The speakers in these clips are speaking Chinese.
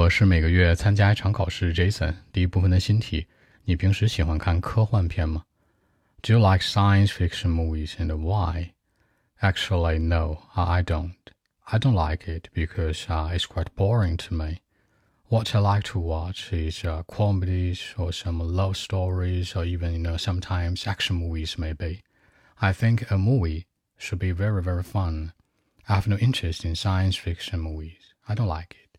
我是每个月参加一场考试，Jason。第一部分的新题：你平时喜欢看科幻片吗？Do you like science fiction movies and why? Actually, no, I don't. I don't like it because uh, it's quite boring to me. What I like to watch is uh, comedies or some love stories or even you know sometimes action movies maybe. I think a movie should be very very fun. I have no interest in science fiction movies. I don't like it.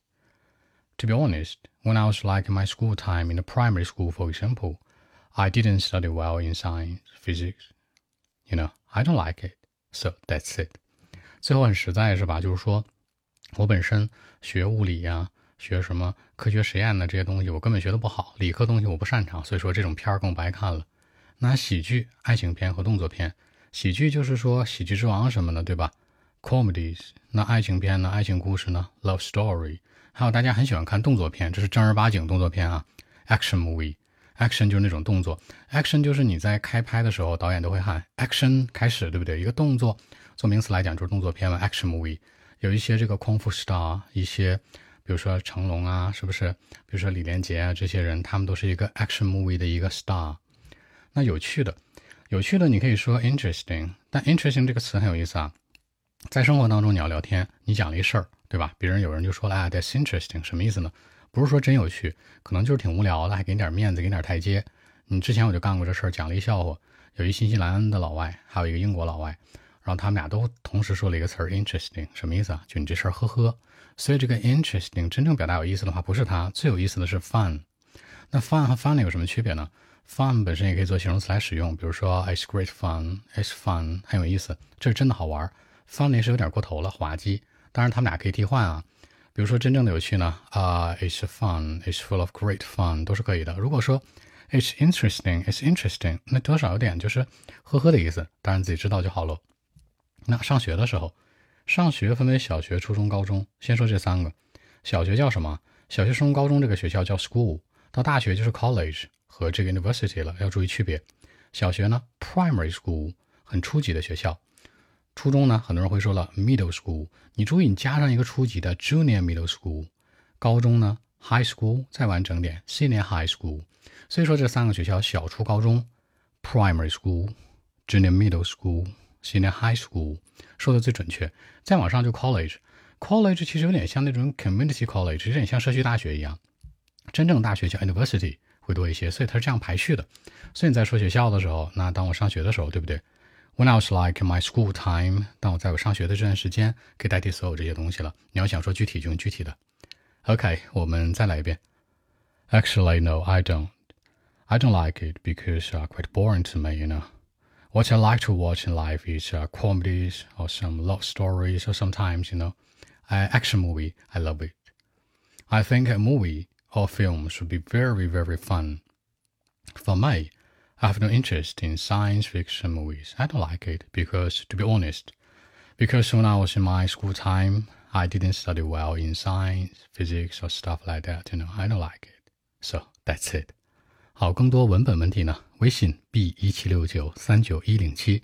To be honest, when I was like in my school time in the primary school, for example, I didn't study well in science, physics. You know, I don't like it. So that's it. 最后很实在是吧？就是说我本身学物理呀、学什么科学实验的这些东西，我根本学的不好，理科东西我不擅长，所以说这种片儿更不爱看了。那喜剧、爱情片和动作片，喜剧就是说喜剧之王什么的，对吧？Comedies，那爱情片呢？爱情故事呢？Love story。还有大家很喜欢看动作片，这是正儿八经动作片啊，action movie，action 就是那种动作，action 就是你在开拍的时候，导演都会喊 action 开始，对不对？一个动作，做名词来讲就是动作片嘛，action movie。有一些这个功夫 star，一些比如说成龙啊，是不是？比如说李连杰啊，这些人他们都是一个 action movie 的一个 star。那有趣的，有趣的，你可以说 interesting，但 interesting 这个词很有意思啊，在生活当中你要聊天，你讲了一事儿。对吧？别人有人就说了啊，That's interesting，什么意思呢？不是说真有趣，可能就是挺无聊的，还给你点面子，给你点台阶。你之前我就干过这事儿，讲了一笑话。有一新西兰的老外，还有一个英国老外，然后他们俩都同时说了一个词儿，interesting，什么意思啊？就你这事儿，呵呵。所以这个 interesting 真正表达有意思的话，不是它，最有意思的是 fun。那 fun 和 funny 有什么区别呢？fun 本身也可以做形容词来使用，比如说 It's great fun，It's fun，很有意思，这是真的好玩。funny 是有点过头了，滑稽。当然，他们俩可以替换啊。比如说，真正的有趣呢，啊，it's fun，it's full of great fun，都是可以的。如果说 it's interesting，it's interesting，那多少有点就是呵呵的意思。当然自己知道就好了。那上学的时候，上学分为小学、初中、高中。先说这三个。小学叫什么？小学、初中、高中这个学校叫 school。到大学就是 college 和这个 university 了，要注意区别。小学呢，primary school，很初级的学校。初中呢，很多人会说了 middle school，你注意你加上一个初级的 junior middle school。高中呢 high school，再完整点 senior high school。所以说这三个学校小初高中 primary school，junior middle school，senior high school，说的最准确。再往上就 college，college 其实有点像那种 community college，有点像社区大学一样。真正大学叫 university 会多一些，所以它是这样排序的。所以你在说学校的时候，那当我上学的时候，对不对 ？When I was like my school time，当我在我上学的这段时间，可以代替所有这些东西了。你要想说具体，就用具体的。OK，我们再来一遍。Actually, no, I don't. I don't like it because uh, quite boring to me, you know. What I like to watch in life is uh, comedies or some love stories or sometimes, you know, uh, action movie. I love it. I think a movie or film should be very, very fun. For me, I have no interest in science fiction movies. I don't like it because, to be honest, because when I was in my school time, I didn't study well in science, physics, or stuff like that. You know, I don't like it. So that's it. 好，更多文本问题呢？微信 b 一七六九三九一零七。